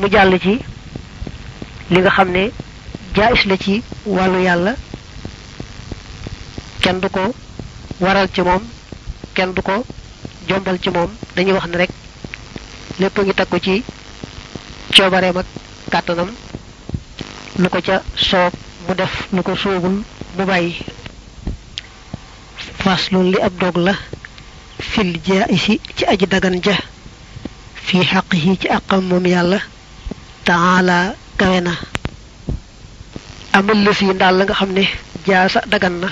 mu jàll ci li nga xam ne jaayis la ci kenn waral ci moom kenn jombal ci moom. Dañuy wax ne rek lépp ngi takku ci coobareem ak kàttanam. Lu ko ca soob mu def lu ko soobul mu li ab dog la. Fil jaayisi ci aji dagan ja. Fi xaqihi ci àqam taala kawe na. Amal la fii ndaal la nga xam ne jaasa dagan na.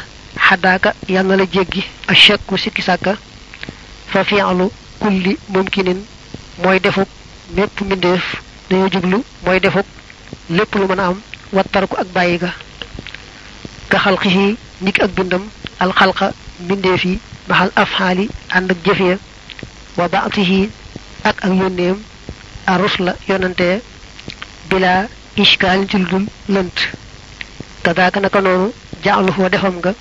Xaddaaka yal na la jéggi. A shakku sikki sàkka fa fi'lu kulli mumkinin. Mooy defuk mépp mbindeef. Dañoo jublu mooy defuk lépp lu mën a am. Wattar ko ak bàyyi ga. Ka xalqihi niki ak bindam. Alxalqa mbindeef yi maxal afxaali ànd ak jëf ya. Wa baatihi ak ak yónneem. A rusla yonante bila ishkaal ci lu dul lënt kadaaka naka noonu jaaluhu defam nga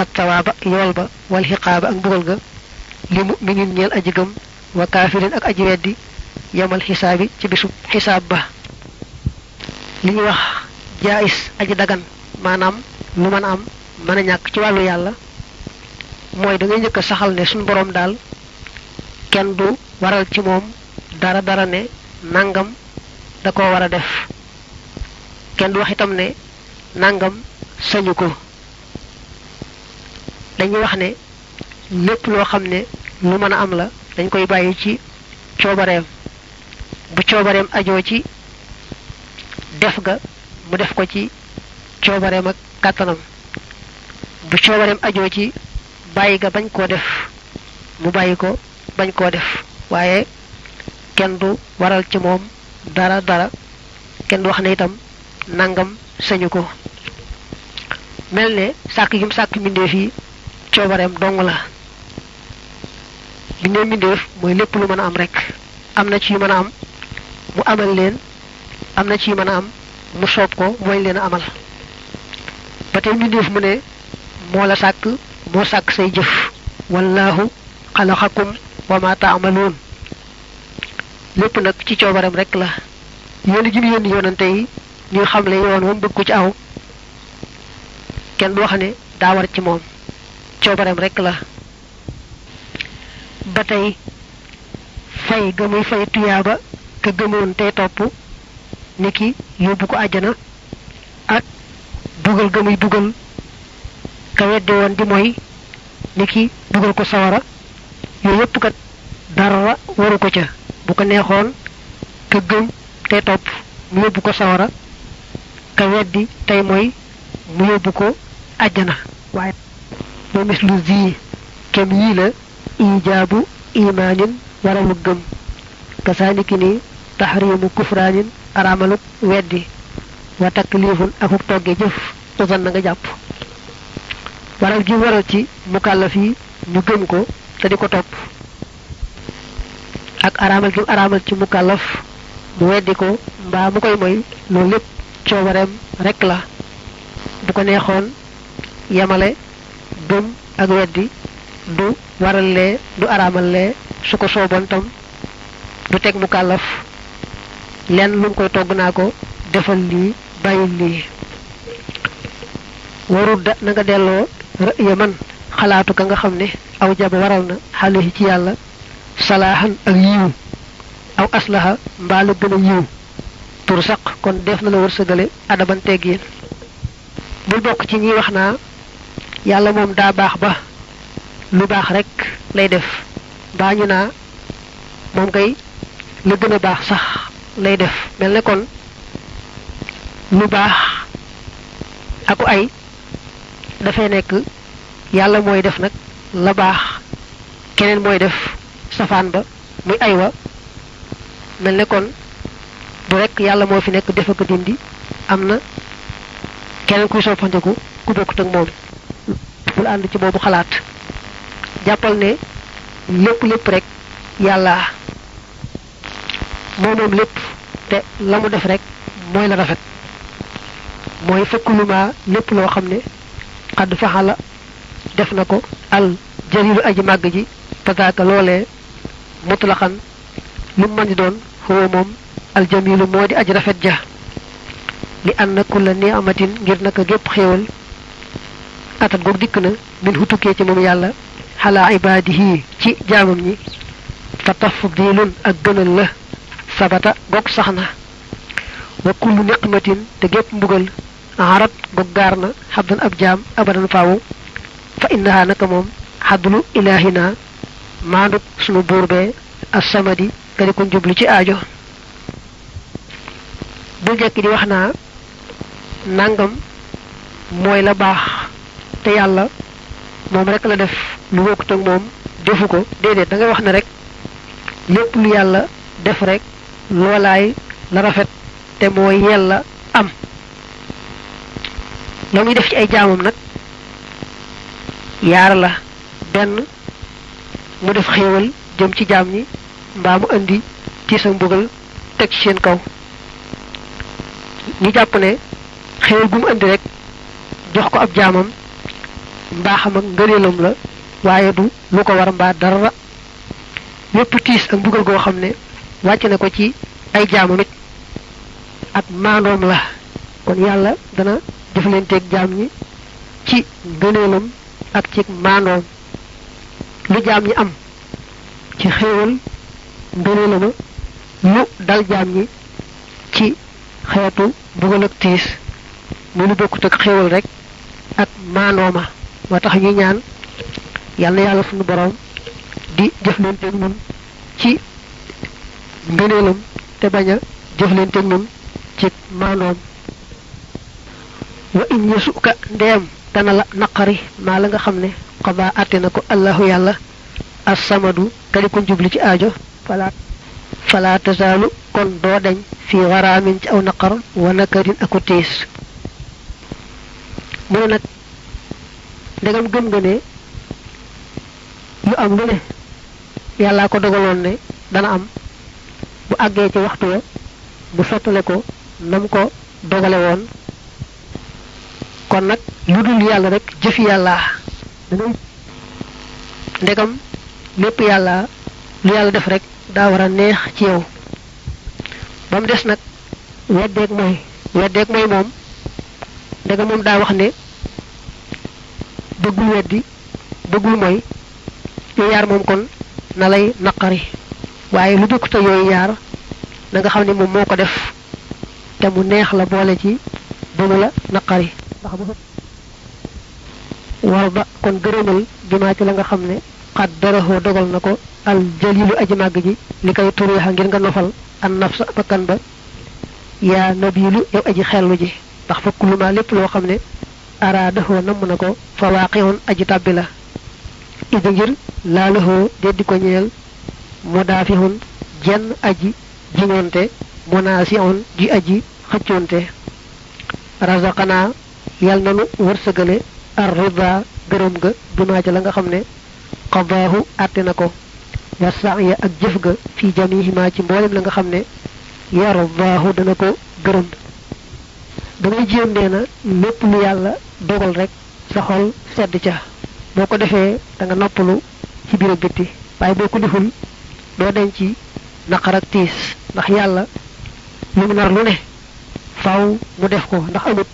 ak tawaaba yool ba wal xiqaaba ak mbugal ga li muminin ñeel aji wa kaafirin ak aji yamal xisaabi ci bisub xisaab ba. Li ñuy wax jaayis aji dagan maanaam lu mën a am mën ñàkk ci wàllu yàlla mooy da ngay a saxal ne suñu boroom daal kenn du waral ci moom dara dara ne nangam da ko war a def. Kenn du wax itam ne nangam sañu ko. Dañuy wax ne lépp loo xam ne lu mën a am la dañ koy bàyyi ci coobareem. Bu coobareem ajoo ci def ga mu def ko ci coobareem ak kàttanam. Bu coobareem ajoo ci bàyyi ga bañ koo def. Mu bàyyi ko bañ koo def. Waaye kenn du waral ci moom dara dara kenn wax ne itam nangam sañu ko. Mel ne sàkk gi mu sàkk mbindeef yi coobareem dong la. Bindee mbindeef mooy lépp lu mën a am rek. Am na ci yu mën a am mu amal leen. Am na ci yu mën a am mu soob ko mooy leen a amal. Ne moo la say jëf. Wallahu xalaxakum wa ma lépp nag ci coobareem rek la. Yónni gi mu yónni yonante yi ñuy xamle yoon moom bëgg ci aw. Kenn du wax ne daa war ci moom. Coobareem rek la. Ba tey fay ga muy fay tuyaaba ka gëmoon tey topp niki yóbbu ko àjjana ak dugal ga muy dugal ka weddi woon di mooy niki dugal ko sawara yooyu yépp kat dara waru ko ca bu ko neexoon ka gëm tey topp mu yóbbu ko sawara ka weddi tey mooy mu yóbbu ko àjjana. Waaye moo mislu zi kem yii la ijaabu imaanin waralu gëm. Kasaaniki ni taxriimu kufraanin araamaluk weddi. Wa taklifun akuk togge jëf usan na nga jàpp. Waral gi waral ci mukallaf yi ñu gëm ko te di ko topp ak araamal gi araamal ci mukallaf mu weddi ko mbaa mu koy moy loolu lépp coobareem rek la. Bu ko neexoon yemale gëm ak weddi du waral lee du araamal lee su ko tam du teg mu kàllaf lenn lu koy togg naa ko defal lii bàyyil lii. Warul da na nga delloo rëya man xalaatu ka nga xam ne aw jaba waral na ci yàlla salaaxan ak yiw. Aw aslaha mbaa la gën a yiw. Tur saq kon def na la wërsëgale adaban teggiin bul bokk ci ñi wax naa yàlla moom daa baax ba lu baax rek lay def. Mbaa ñu naa moom kay la gën a baax sax lay def. Mel ne kon lu baax aku ay dafay nekk yàlla mooy def nag la baax keneen mooy def safaan ba muy ay wa mel ne du rek yàlla moo fi nekk def ak dindi am na keneen kuy soppandiku ku bokkut ak moom. Bul ànd ci boobu xalaat. Jàppal ne lépp lépp rek yàlla moo moom lépp te la mu def rek mooy la rafet. Mooy fëkkuluma lépp loo xam ne xadd faxala def na ko al jalilu aji màgg ji pataaka loolee مطلقا من من دون هو موم الجميل مودي أجر فجا لأن كل نعمة غير نك جوب خيول. اتا بوك ديكنا من هوتوكي تي موم يالا. على عباده تي جامم ني. فتفضيل ادن الله. سبتا بوك سخنا. وكل نعمة تجيب مبغل. عرب بوغارنا حدن أبجام ابدا فاو. فإنها نك موم حدن إلهنا. Maanduk sunu buur bee assamadi nga di ko jublu ci aajo. Bul jekki di wax naa nangam mooy la baax te yàlla moom rek la def lu bokkut ak moom defu ko. Da ngay wax rek lépp lu yàlla def rek loolaay la rafet te mooy yella am. La muy def ci ay jaamam nag yaar la benn mu def xéewal jëm ci jaam ñi mbaa mu indi tiis ak mbugal teg ci seen kaw. Ñu jàpp ne xéewal gu mu indi rek jox ko ab jaamam mbaaxam ak ngëneelam la waaye du lu ko war mbaa dara. Yépp tiis ak mbugal goo xam ne wàcc na ko ci ay jaamam it ak maandoom la. Kon yàlla dana jëflanteeg jaam ñi ci ngëneelam ak ci maandoom. Lu jaam ñi am ci xéewal ngëneelama lu dal jaam ñi ci xeetu mbugal ak tiis mu lu bokkut ak xéewal rek ak maandooma moo tax ñuy ñaan yàlla yàlla sunu borom di jëflanteeg ñun ci ngëneelam te bañ a jëflanteeg ñun ci wa in yasuka ndeem dana la naqari maa la nga xam ne xadaa àtte na ko allahu yàlla assamadu kadi ko jubli ci aajo fala fala tasaalu kon doo deñ fi waraamin ci aw naqar wa nakarin aku tiis. Mu ne nag ndegam gëm nga ne am lu ne yàllaa ko dogaloon ne dana am bu àggee ci waxtu wa bu sottale ko nam ko dogale woon. Kon yàlla rek jëfi yàlla dangay. Ndegam lépp yàlla lu yàlla def rek daa war a neex ci yow. Ba mu des nag weddeeg mooy weddeeg mooy moom. Ndegam moom daa wax ne bëggul weddi bëggul mooy yooyu yaar moom kon na lay naqari. Waaye lu dëkk te yooyu yaar na nga xam ne moom moo ko def. Te mu neex la boole ci mu la naqari. ndax bu war ba kon gërëmal bimaa ci la nga xam ne xat daraxoo dogal na ko al jalilu aji màgg ji li koy turiixa ngir nga nofal an nafsa bakkan ba yaa nabilu yow aji xellu ji ndax fa kuluma lépp loo xam ne araadahoo namm na ko fa waaqixoon aji tàbbi la. Idi ngir laalahoo deddi ko ñeel mudaafihun jenn aji jiŋoonte munaasiun ji aji xëccoonte. Razaqanaa yal nanu wërsëgale ar rida gërëm ga ca la nga xam ne qadaahu àtte na ko. Wa saaya ak jëf ga fi jamihima ci la nga xam ne dana ko gërëm. Dangay jéem nee na lépp lu dogal rek sa xol sedd ca. Boo ko defee da nga noppalu ci biir ak bitti waaye boo deful doo denc naqar ndax mu nar lu ne faaw mu def ko. Ndax amut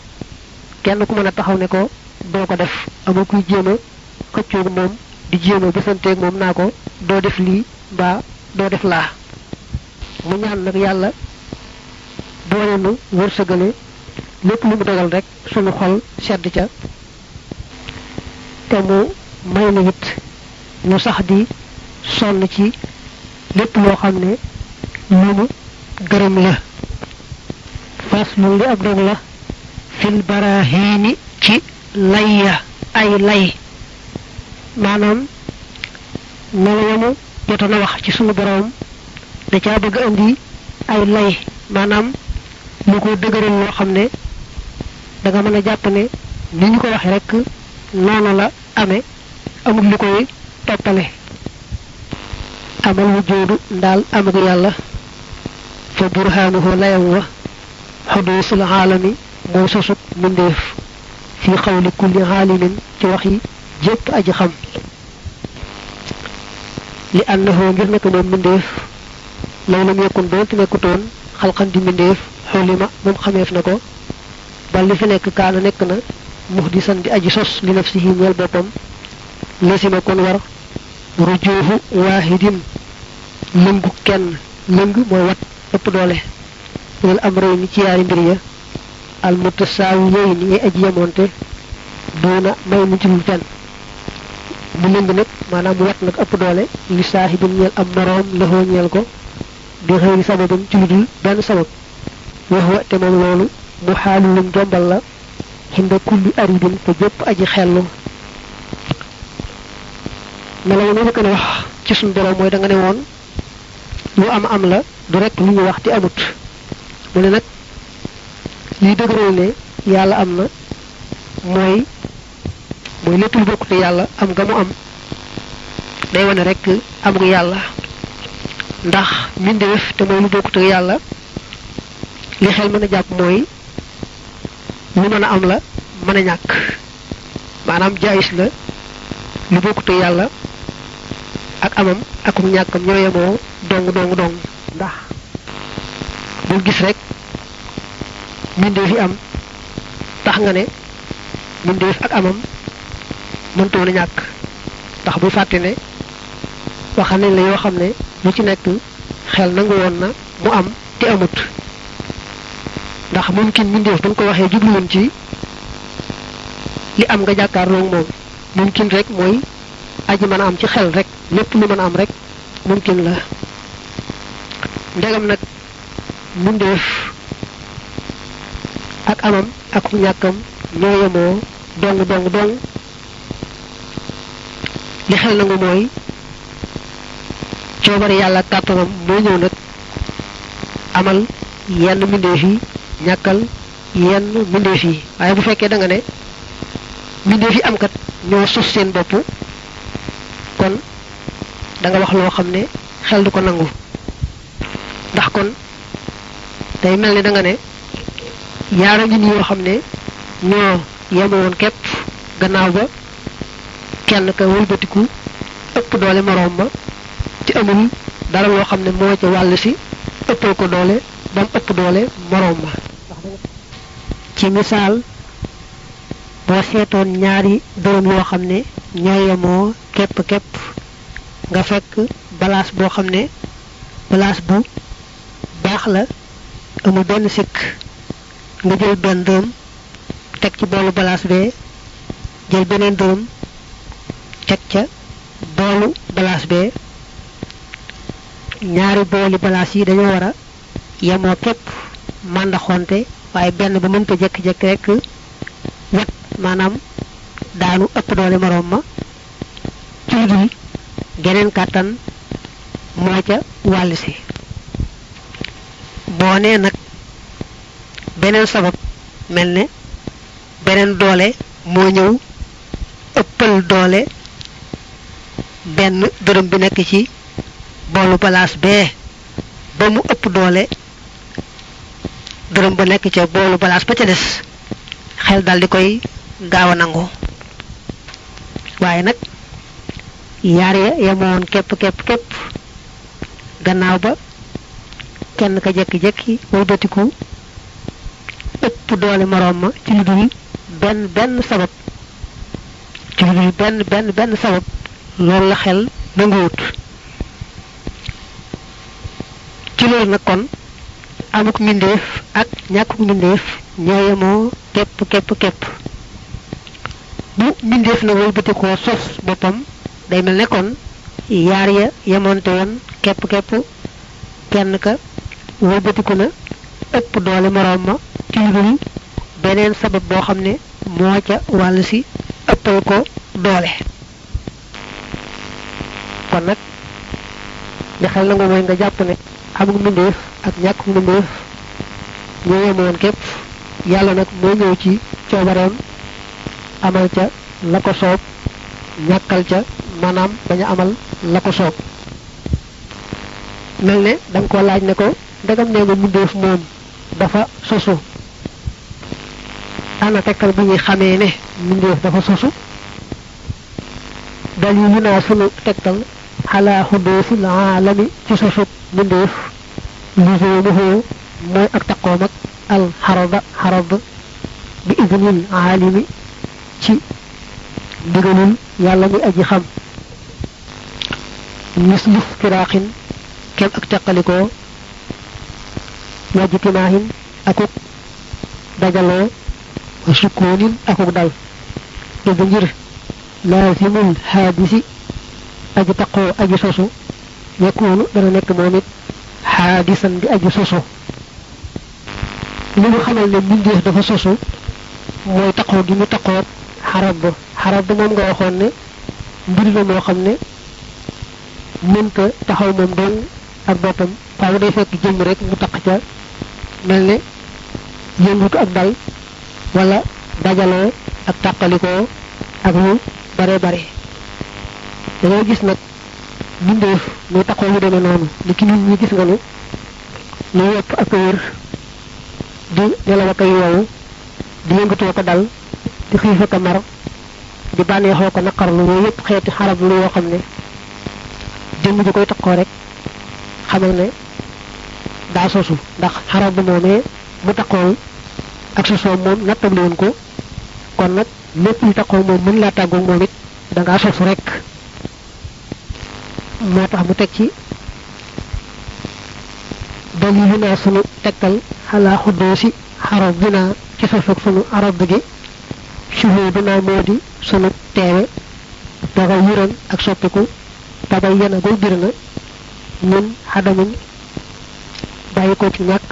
kenn ku taxaw ne ko doo ko def. Amul kuy jéem a moom di jéem a bësanteeg moom naa ko doo def lii mbaa doo def laa. Mu ñaan nag yàlla boole nu wërsëgale lépp lu mu dogal rek sunu xol sedd ca te mu may na it ñu sax di sonn ci lépp loo xam ne lu mu gërëm la. Fas lu li ab dog la fil barahiini ci layya ay lay. Maanaam melo yamu jotoon a wax ci sunu boroom da caa bëgg indi ay lay. Maanaam lu ko dëgëral loo xam ne da nga mën a jàpp ne ni ñu ko waxee rek noonu la amee amul lu koy toppale. Amal wujoodu ndaal am yàlla. Fa burhaanuhu layam wa xuduusul aalami mooy sosug mbindeef. Fi xawli kulli aalimin ci wax yi jépp aji xam. Li annahu ngir nekk moom mbindeef law lam yakun doonte nekkutoon xalqan di mbindeef xulima moom xameef na ko ba li fi nekk kaana nekk na muhdisan di aji sos li nafsihi ñeel boppam lasima kon war rujuuhu waahidin lëngu kenn lëng mooy wat ëpp doole. Lil amray ni ci yaari mbir ya al ni ngay aji yemoonte doona may mu ci lu fenn mu lëng nag maanaam wat nag ëpp doole li saahibin ñeel am moroom laxoo ñeel ko di xëyri sababam ci lu dul benn sabab wax wa te moom loolu mu xaalu lum jombal la xinda kulli aridin fa jëpp aji xellu melaw ni a wax ci suñ borom mooy da nga ne woon lu am am la du rek lu ñu wax te amut mu ne nag liy dëgëral ne yàlla am na mooy mooy lépp lu bokkute yàlla am nga mu am. Day wane rek amug yàlla. Ndax mbindeef te mooy lu bokkute yàlla li xel mën a jàpp mooy lu mën a am la mën a ñàkk. Maanaam jaayis la lu bokkute yàlla ak amam ak ñàkkam ñoo dong dong dong. Ndax gis rek mbindeef yi am tax nga ne mbindeef ak amam mëntoon a ñàkk. Ndax bu fàtte ne waxal nañ la yoo xam ne lu ci nekk xel nangu woon na mu am te amut. Ndax mumkin mbindeef ba nga ko waxee jubluwoon ci li am nga jàkkaarloog moom. Mumkin rek mooy aji mën a am ci xel rek lépp lu mën a am rek mumkin la. Ndegam nag mbindeef ak amam ak ñàkkam ñoo yemoo dong dong dong. Li xel nangu mooy coobare yàlla kàttanam moo ñëw nag amal yenn mbindeef yi ñàkkal yenn mbindeef yi. Waaye bu fekkee da nga ne mbindeef yi am kat ñoo sos seen bopp kon da nga wax loo xam ne xel du ko nangu. Ndax kon day mel da nga ne yaara ngi ni yoo ne ñoo yemoon képp gannaaw ba kenn ka wëlbatiku ëpp doole moroom ma ci amul dara loo xam ne moo ca wàll si ko doole ba mu ëpp doole moroom ma ci misaal boo seetoon ñaari dërëm yoo xam ne ñoo yemoo képp nga fekk balaas boo xam ne balaas bu baax la amul benn sikk nga jël benn dërëm teg ci boolu balaas bee jël beneen dërëm teg ca boolu balaas bee ñaari booli balaas yi dañoo war a yemoo képp màndaxonte waaye benn ba mënta jekki-jekki rek wet maanaam daanu ëpp doole moroom ma. Ci dul geneen kàttan moo ca wàll si. Boo nee nag beneen sabab mel ne beneen doole moo ñëw ëppal doole benn dërëm bi nekk ci boolu balaas bee ba mu ëpp doole dërëm ba nekk ca boolu balaas ba ca des xel dal di koy gaaw a nangu. Waaye nag yaar ya yemoon képp képp képp gannaaw ba kenn ka jekki-jekki ëpp doole moroom ma ci lu dul benn benn sabab. Ci lu dul benn benn benn sabab. Loolu la xel nanguwut. Ci loolu nag kon amuk mbindeef ak ñàkkuk mbindeef ñoo képp képp képp. Bu mbindeef na wëlbatikoo sos boppam day mel ne kon yaar ya yemoonte woon képp képp. Kenn ka wëlbatiku na ëpp doole moroom ma ci beneen sabab boo xam ne moo ca wàll si ëppal ko doole. Kon nag li xel nangu mooy nga jàpp ne amul mbindeef ak ñàkk mbindeef ñoo yemoon képp. Yàlla nag moo ñëw ci coobareem amal ca la ko soob ñàkkal ca maanaam bañ a amal la ko soob. Mel ne da nga ko laaj ne ko ndegam nee nga mbindeef moom dafa sosu. Ana tekkal bu ñuy xamee ne mbindeef dafa sosu dalilu naa sunu tegtal xalaa xudoosil aalami ci sosub mbindeef lisoomuhu mooy ak taqoom ak al xaraba xarab bi idnil aalimi ci ndigalul yàlla mi aji xam mislu firaaxin kem ak teqalikoo wajtimaahin akuk dajaloo وسكون أكو دال تبنير لازم الحادث أجي تقو أجي سوسو يكون درنك مومد حادثا بأجي سوسو لما خلال من جهة دفع سوسو موي تقو دي متقو حرب حرب مومد أخواني بلو مخمني منك تحو مومدون أربطم فأولي فاك جمريك متقجا ملني ينبوك أكبر wala dajaloo ak tàqalikoo ak lu bare bare. Dañoo gis nag bindeef muy taqoo mu demee noonu. Li ki nit ñi gis nga ne lu wopp ak wér di nelaw ak yow di yëngatoo ko dal di xiif ak mar di bànneexoo ko naqarlu yooyu yëpp xeeti xarab lu yoo xam ne jëmm ji koy taqoo rek xamal ne daa sosu. Ndax xarab bu moomee mu taqool ak sosoo moom nattable woon ko kon nag lépp lu taqoo moom mën laa tàggu moom it da ngaa sosu rek moo tax mu teg ci dalilu naa sunu tegtal xalaa xuddoosi xarab bi naa ci sosug sunu arab gi shuhudu naa moo di sunu teewe daga yuran ak soppiku tabay yana goy bir na ñun xadamin bàyyi ko ci ñàkk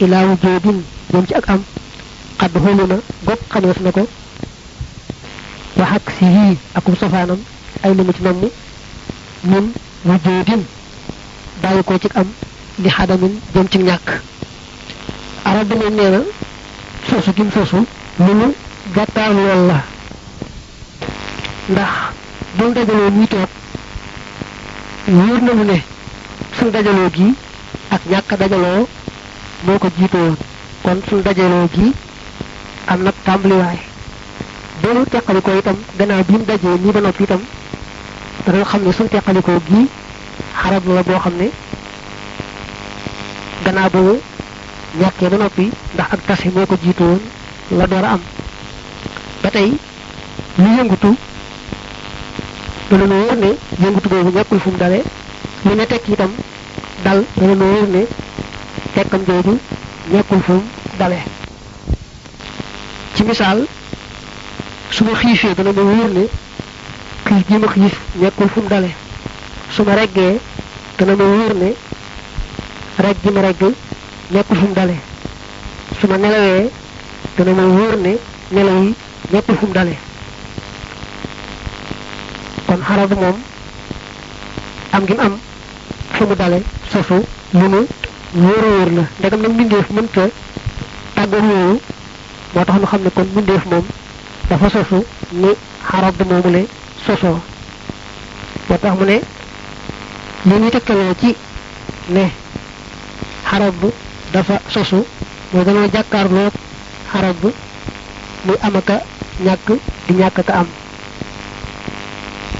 ilaawu joodin moom ci ak am xadd xolu na gopp xameef na ko wax ak si yii akum safaanam ay limu ci namm ñun wu joodin bàyyi ko ci am li xadamin jëm ci ñàkk. Arab bi moom nee na sosu gim sosu lu mu gàttaar lool la. Ndax buñ dajaloo ñuy toog wóor na mu ne suñ dajaloo gi ak ñàkk dajaloo moo ko jiite woon. Kon suñ dajaloo gi am nag tàmbaliwaay boolu teqalikoo itam gannaaw bi mu dajee nii ba noppi itam dana xam ne suñ teqalikoo gi xarab la boo xam ne gannaaw boobu ñàkkee ba noppi ndax ak tase moo ko jiite woon la door a am ba tey lu yëngutu dana nu wóor ne yëngutu boobu ñàkkul fu mu dale lu ne tekk itam dal dana nu wóor ne tekkam jooju ñàkkul fu mu dale ci misaal su ma dana ma wóor ne xiif ji ma xiif ñàkkul fu mu dale. su reggee dana ma wóor ne regg ji ma regg ñàkkul fu mu dale. su nelawee dana ma wóor ne nelaw yi ñàkkul fu mu dale. kon xarab moom am gi am fu mu dale sosu lu nu wóor a wóor la. ndegam nag mbindeef mënta tàggoog yooyu moo tax nu xam ne kon mbindeef moom dafa sosu ni xarab moomu le sosoo moo tax mu ne li ñuy tegtaloo ci ne xarab dafa sosu mooy dañoo jàkkaarloo xarab muy am aka ñàkk di ñàkk ka am.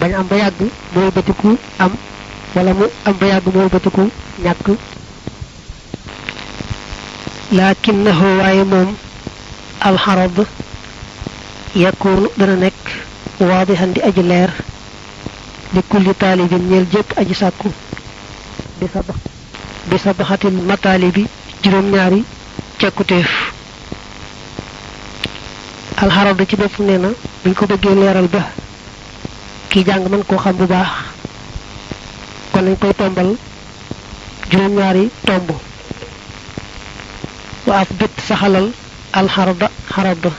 bañ am ba yàgg mooy bëtiku am wala mu am ba yàgg mooy bëtiku ñàkk. lakinnahu waaye moom alxarab yakunu dana nekk waadixan di aji leer li kulli taalibin ñeel jëpp aji sàkku bi sa bi sa baxatil mataalibi juróom ñaari cekkuteef alxarab ci bopp nee na ko bëggee leeral ba ki jàng mën koo xam bu baax kon nañ koy tombal juróom ñaari tomb wa bit الحرب حرب.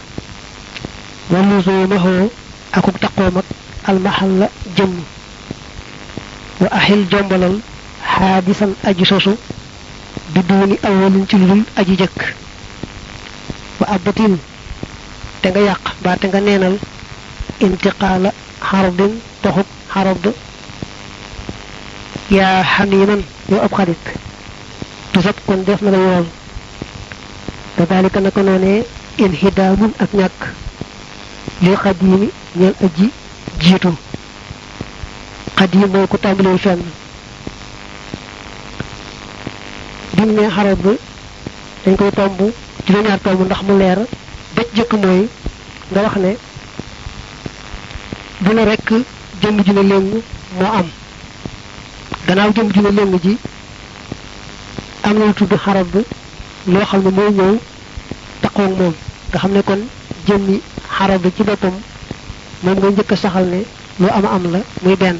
ولزومه أكو تقومك المحل جم. وأحل جنبل حادثا أجسوس بدون أول جلد أججك وأبطل تنغ يق با تنغ نينل انتقال حرب تهب حرب. يا حنينا يا أبخالك تزبقن دفن الوال. Te dalika naka noonee inhidaamun ak ñàkk. Li xadiimi ñeel aji jiitu. Xadiim mooy ku tàmbalewul fenn. Bim ne xarad dañ koy tomb juróom-ñaar tomb ndax mu leer. Ba jëkk mooy nga wax ne bu ne rekk jëmm ju ne léng moo am. Gannaaw jëmm ju ne léng ji am na lu tudd xarab loo xam ne mooy ñëw taqoog moom. nga xam ne kon jëmmi xarab ci boppam moom nga njëkk a saxal ne lu am am la muy benn.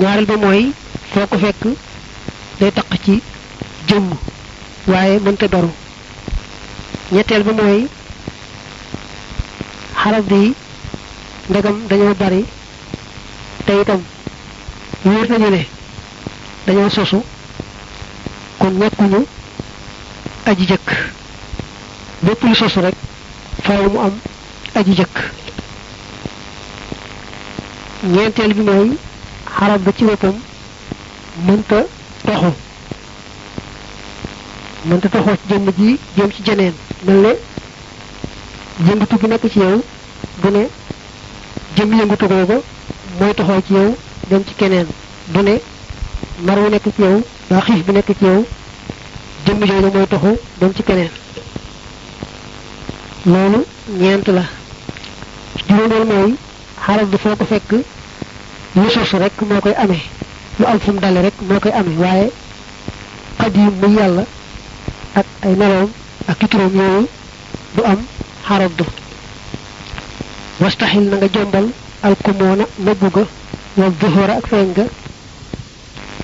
ñaareel ba mooy ko fekk day taq ci jëmm waaye mënta beru ñetteel ba mooy xarab bi ndegam dañoo bari te itam wóor nañu ne dañoo sosu kon ñekkuñu aji jëkk lépp lu sosu rek faaw mu am aji jëkk ñeenteel bi mooy xarab ba ci boppam mënta toxu mënta toxoo ci jëmm ji jëm ci jeneen mel ne yëngatu gi nekk ci yow bu ne jëm yëngatu googa mooy toxoo ci yow dem ci keneen du ne mar nekk ci yow daa xiif bi nekk ci yow jëmm jooju mooy toxu dem ci keneen. Loolu ñeent la. Juróomeel mooy xarab bi foo ko fekk lu sosu rek moo koy amee. Lu am fu mu dale rek moo koy amee. Waaye xadim muy yàlla ak ay meloom ak turam yooyu du am xarab du. Wastaxil na nga jombal alkumoona nëbbu ga wal duhura ak feeñ ga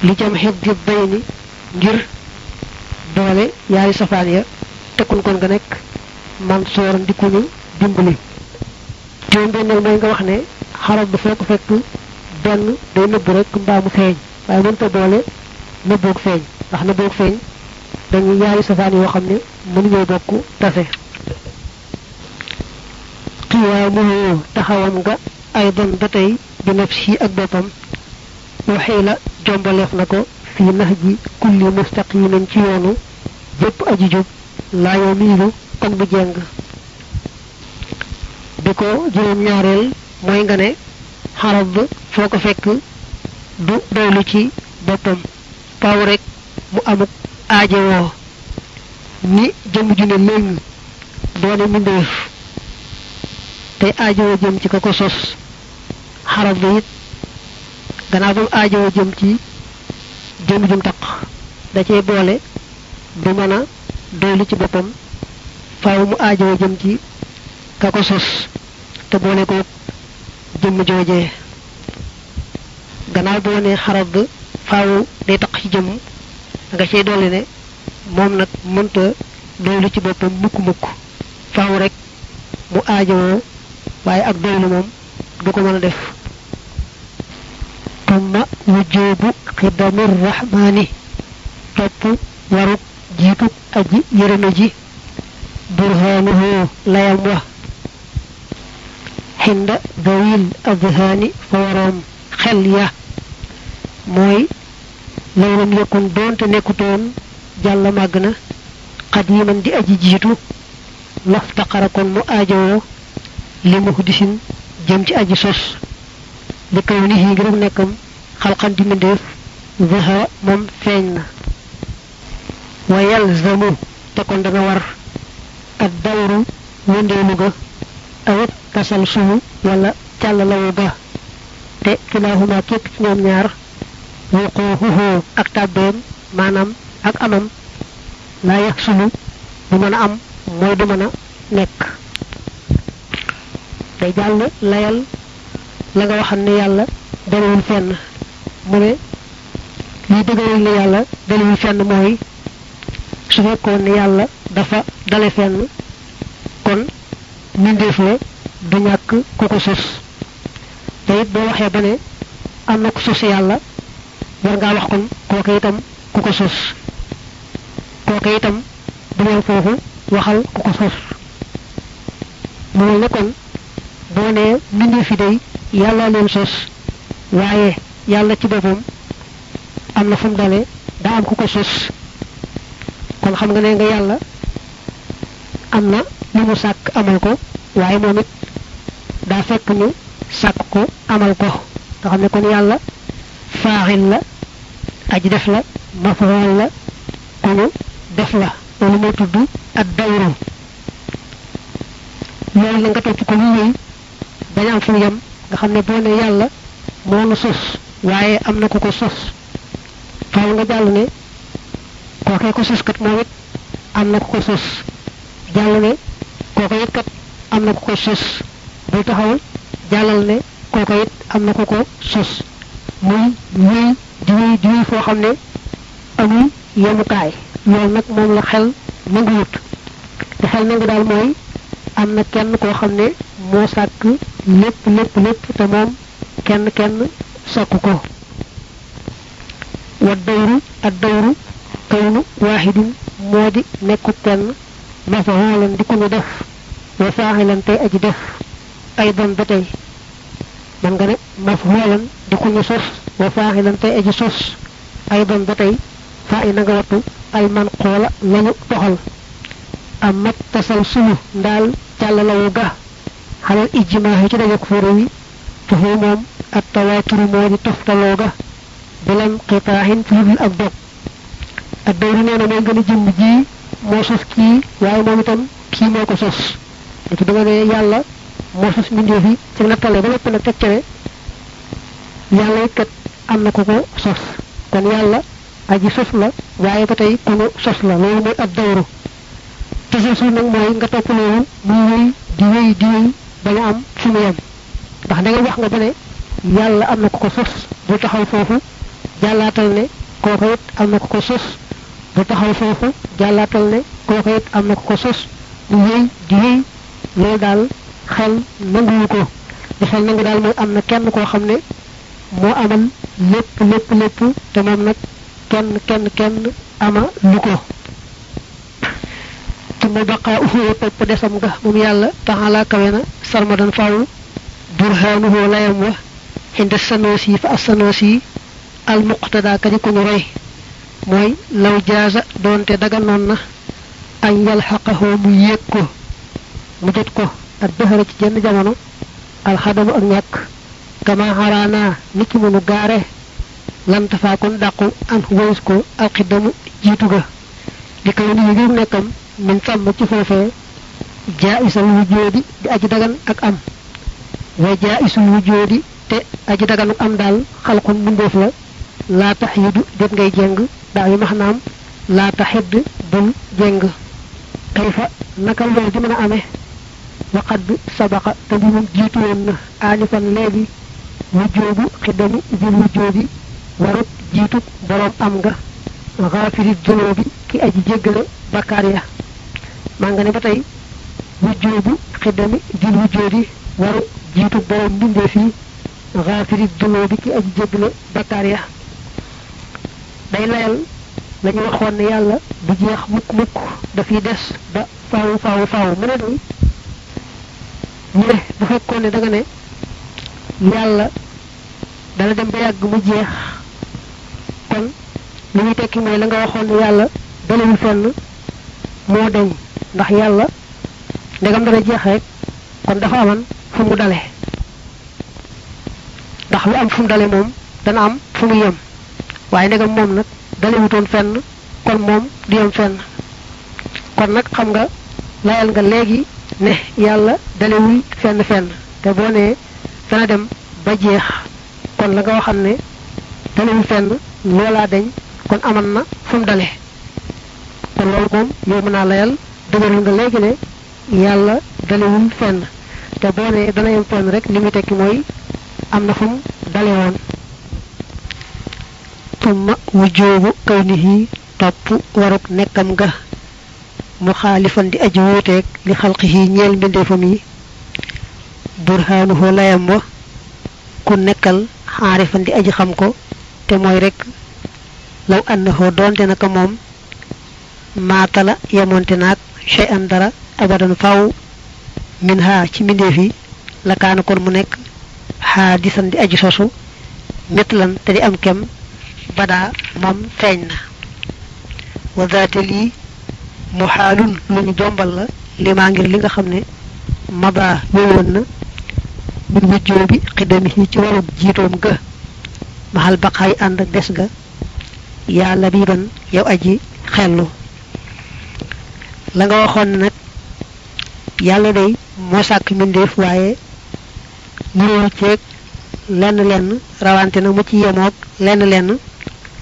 li jam xeb di bay ngir doole yaari safaan ya tekkun kon nga nekk man soor ndikuñu dimbali juróom benneel mooy nga wax ne xarab bi foo ko fekk benn day nëbbu rek mbaa mu feeñ waaye mënta boole nëbboog feeñ ndax nëbboog feeñ dañuy yaari safaan yoo xam ne mënuñoo bokk tase xiyaamuhu taxawam nga ay don ba tey bi nafsi ak boppam waxee la jombaleef na ko fii nax ji kulli mustaqimin ci yoonu bépp aji jub laa yoo miilu kon jeng. Bi ko juróom ñaareel mooy nga ne xarab foo ko fekk du doylu ci boppam. Paw rek mu amuk aajowoo ni jëm ju ne léegi doone mbindeef. Tey aajowoo jëm ci ka ko sos. Xarab bi it gannaaw ba jëm ci jëm jum taq da cee boole du mën a doylu ci boppam faaw mu aajowoo jëm ci ka ko sos te boole ko jëmm joojee gannaaw boo ne xarab faaw day taq ci jëmm nga cey dolli ne moom nag mënta doylu ci boppam mukk mukk faaw rek mu aajowoo waaye ak doylu moom du ko mën a def. Tumma wujjubu xidamir rahmaani topp waruk jiitu aji yërëme ji برهانه لا يموه عند ذوي الأذهان فورم خلية موي لو لم يكن دون تنكتون جل مغنى قديما دي أجي جيتو لافتقركم مؤاجو لمحدث جمج أجي سوس لكونه غير نكم خلقا دي من ديف ذها مم فين wa yalzamu te kon dana war ak dawru wëndeelu ga awit tasal sumu wala càllalawu ga. Te kilaahuma képp ci ñoom ñaar wuquuhuhu ak tàbbeem maanaam ak amam laa yax sulu du mën a am mooy du mën a nekk. Day jàll layal la nga waxam ne yàlla dalewul fenn. Mu ne liy dëgëral ne yàlla dalewul fenn mooy su fekkoon yàlla dafa dale fenn kon mbindeef la du ñàkk ku ko sos. Te boo waxee ba ne am na ku sos yàlla war ngaa wax kon kooke itam ku ko sos. Kooke itam bu mel foofu waxal ku ko sos. Mu mel ne boo nee mbindeef yi day yàlla leen sos waaye yàlla ci boppam am na fu dale daa am ku ko sos. Kon xam nga ne nga yàlla am na li mu sàkk amal ko waaye moom it daa fekk ñu sàkk ko amal ko. Nga xam ne kon yàlla faaxil la aji def la mafaal la ku ñu def la. Loolu moo tudd ak dawru loolu la nga topp ko mu wéy bañ am fu yem. Nga xam ne boo ne yàlla moo nu sos waaye am na ku ko sos. Faaw nga jàll ne kookee ko sos kat moom it am na ku ko sos jàll ne kooko it kat am na ku ko sos bul taxawal jàllal ne kooko it am na ku ko sos muy wéy di wéy di wéy foo xam ne amul yemukaay loolu nag moom la xel nanguwut te xel nangu daal mooy am na kenn koo xam ne moo sàkk lépp lépp lépp te moom kenn kenn sàkku ko wa dawru ak dawru kawnu waaxidin moo di nekku kenn. Mafaalan di ku ñu def. Wa faaxilan aji def. Ay doon ba tey. Man nga ne mafaalan di ku ñu sos. Wa faaxilan aji sos. Ay doon ba tey. Faa nga wattu alman xoola lañu toxal. Am mat tasal sulu ndaal càllalawu ga. Xalal ijjimaax ci dajak fóore wi. Tuxu moom ak tawaaturu moo ga. Fi ak dawru nee na mooy gën a jëmm ji moo sos kii waaye moom itam kii moo ko sos. Léegi da nga ne yàlla moo sos mbindeef ci nattale ba lépp nag teg ca ne yàlla kat am na ko ko sos. Kon yàlla aji sos la waaye ba tey ku nu sos la loolu mooy ab dawru. Tasalsul nag mooy nga topp muy wéy di wéy di wéy bañu am fu mu yem. Ndax da nga wax nga ba ne yàlla am na ko ko sos bu taxaw foofu jàllaatal ne kooku it am na ko ko sos. Bu taxaw foofu jàllaatal ne kooku it am na ko ko sos mu wéy di wéy daal xel nanguwu ko. Li xel nangu daal mooy am na kenn koo xam ne moo amal lépp lépp lépp te moom nag kenn kenn kenn ama lu ko. Tuma baqaa uxoo topp desam nga moom yàlla taxalaa kawe na sarmadan faaw burhaanuhoo layam wa inda sanoosi fa assanoosi al muqtada kadi ku ñu roy mooy law jaasa doonte daganoon na añ yal xaqahoo mu yéeg ko mu jot ko. ak dëxëra ci jenn jamono alxadamu ak ñàkk. kama xaraanaa nit ki mënu gaare lantafaa kon dàqu an wayus ko alxidamu jiitu ga. li kaw ni ngir nekkam min sàmm ci foofee jaa isal wujjoodi di aji dagan ak am. wa jaa isul wujjoodi te aji dagan am daal xalqun mbindeef la laa tax yidu déet ngay jeng daa yi max naam laa taxidd bul jeng kayfa naka loolu di mën a amee waqad bi sabaqa te bi moom jiitu woon na aanifan léegi wujjoobu xiddami jil wujjoodi warut jiitu boroom am nga xaafiri dunoobi ki aji jéggale bakkaar ya maa nga ne ba tey wujjoobu xiddami jil wujjoodi waru jiitu boroom mbindeef yi xaafiri dunoobi ki aji jéggale bakkaar ya day layal la ñu waxoon ne yàlla bu jeex mukk mukk dafiy des ba faaw faaw faaw. Mu ne day ñu ne bu fekkoon ne da nga ne yàlla dana dem ba yàgg mu jeex. Kon li muy tekki mooy la nga waxoon ne yàlla dalewul fenn moo deñ ndax yàlla ndegam dana jeex rek kon dafa aman fu mu dale. Ndax lu am fu mu dale moom dana am fu mu yem waaye ndegam moom nag dalewutoon fenn kon moom du yem fenn. Kon nag xam nga layal nga léegi ne yàlla dalewul fenn fenn. Te boo nee dana dem ba jeex. Kon la nga waxam ne dalewul fenn loolaa deñ kon aman na fu mu dale. Kon loolu moom yow mën naa layal dëgëral nga léegi ne yàlla dalewul fenn. Te boo nee dana yem fenn rek li muy tekki mooy am na fu mu tumma wujjoobu kawnihi topp waruk nekkam ga mu xaalifan di aji wuuteeg li xalqihi ñeel mbindeefam yi burhaanuhu layam wa ku nekkal xaarifan di aji xam ko te mooy rek law annahu doonte naka moom maatala yemonte naag shay an dara abadan faw min ha ci mbindeef yi la kaana kon mu nekk xaadisan di aji sosu mitlan te di am kem badaa moom feeñ. Na wa daate lii mu xaalun lu ñu jombal la limaa ngir li nga xam ne maba wéyoon na min wujjoo bi xidami yi ci warub jiitoom ga. Maxal baqaay ànd ak des ga. Yaa labiban yow aji xellu. La nga waxoon nag yàlla day moo sàkk mbindeef waaye ñëwul ceeg lenn lenn rawante na mu ci yemoog lenn lenn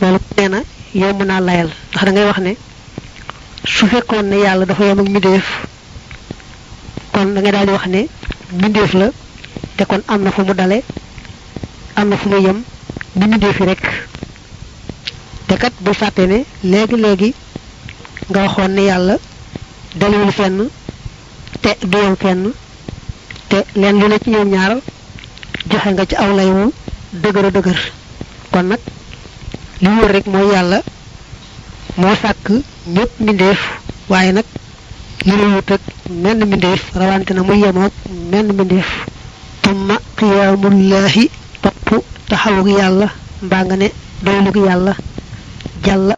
loolu nee na yomb naa layal. Ndax da ngay wax ne su fekkoon ne yàlla dafa yem ak mbindeef kon da ngay daal di wax ne mbindeef la te kon am na fu mu dale am na fu mu yem ni mbindeef yi rek. Te kat bul fàtte ne léegi léegi nga waxoon ne yàlla dalewul fenn te du yem fenn te leen lu ne ci ñoom ñaar joxe nga ci aw lay wu dëgër dëgër. Kon nag li wóor rek mooy yàlla moo sàkk ñépp mbindeef waaye nag yëlewut ak menn mbindeef rawante na muy yemoog menn mbindeef. Tumma qiyaamullaahi topp taxawug yàlla mbaa nga ne doylug yàlla jàlla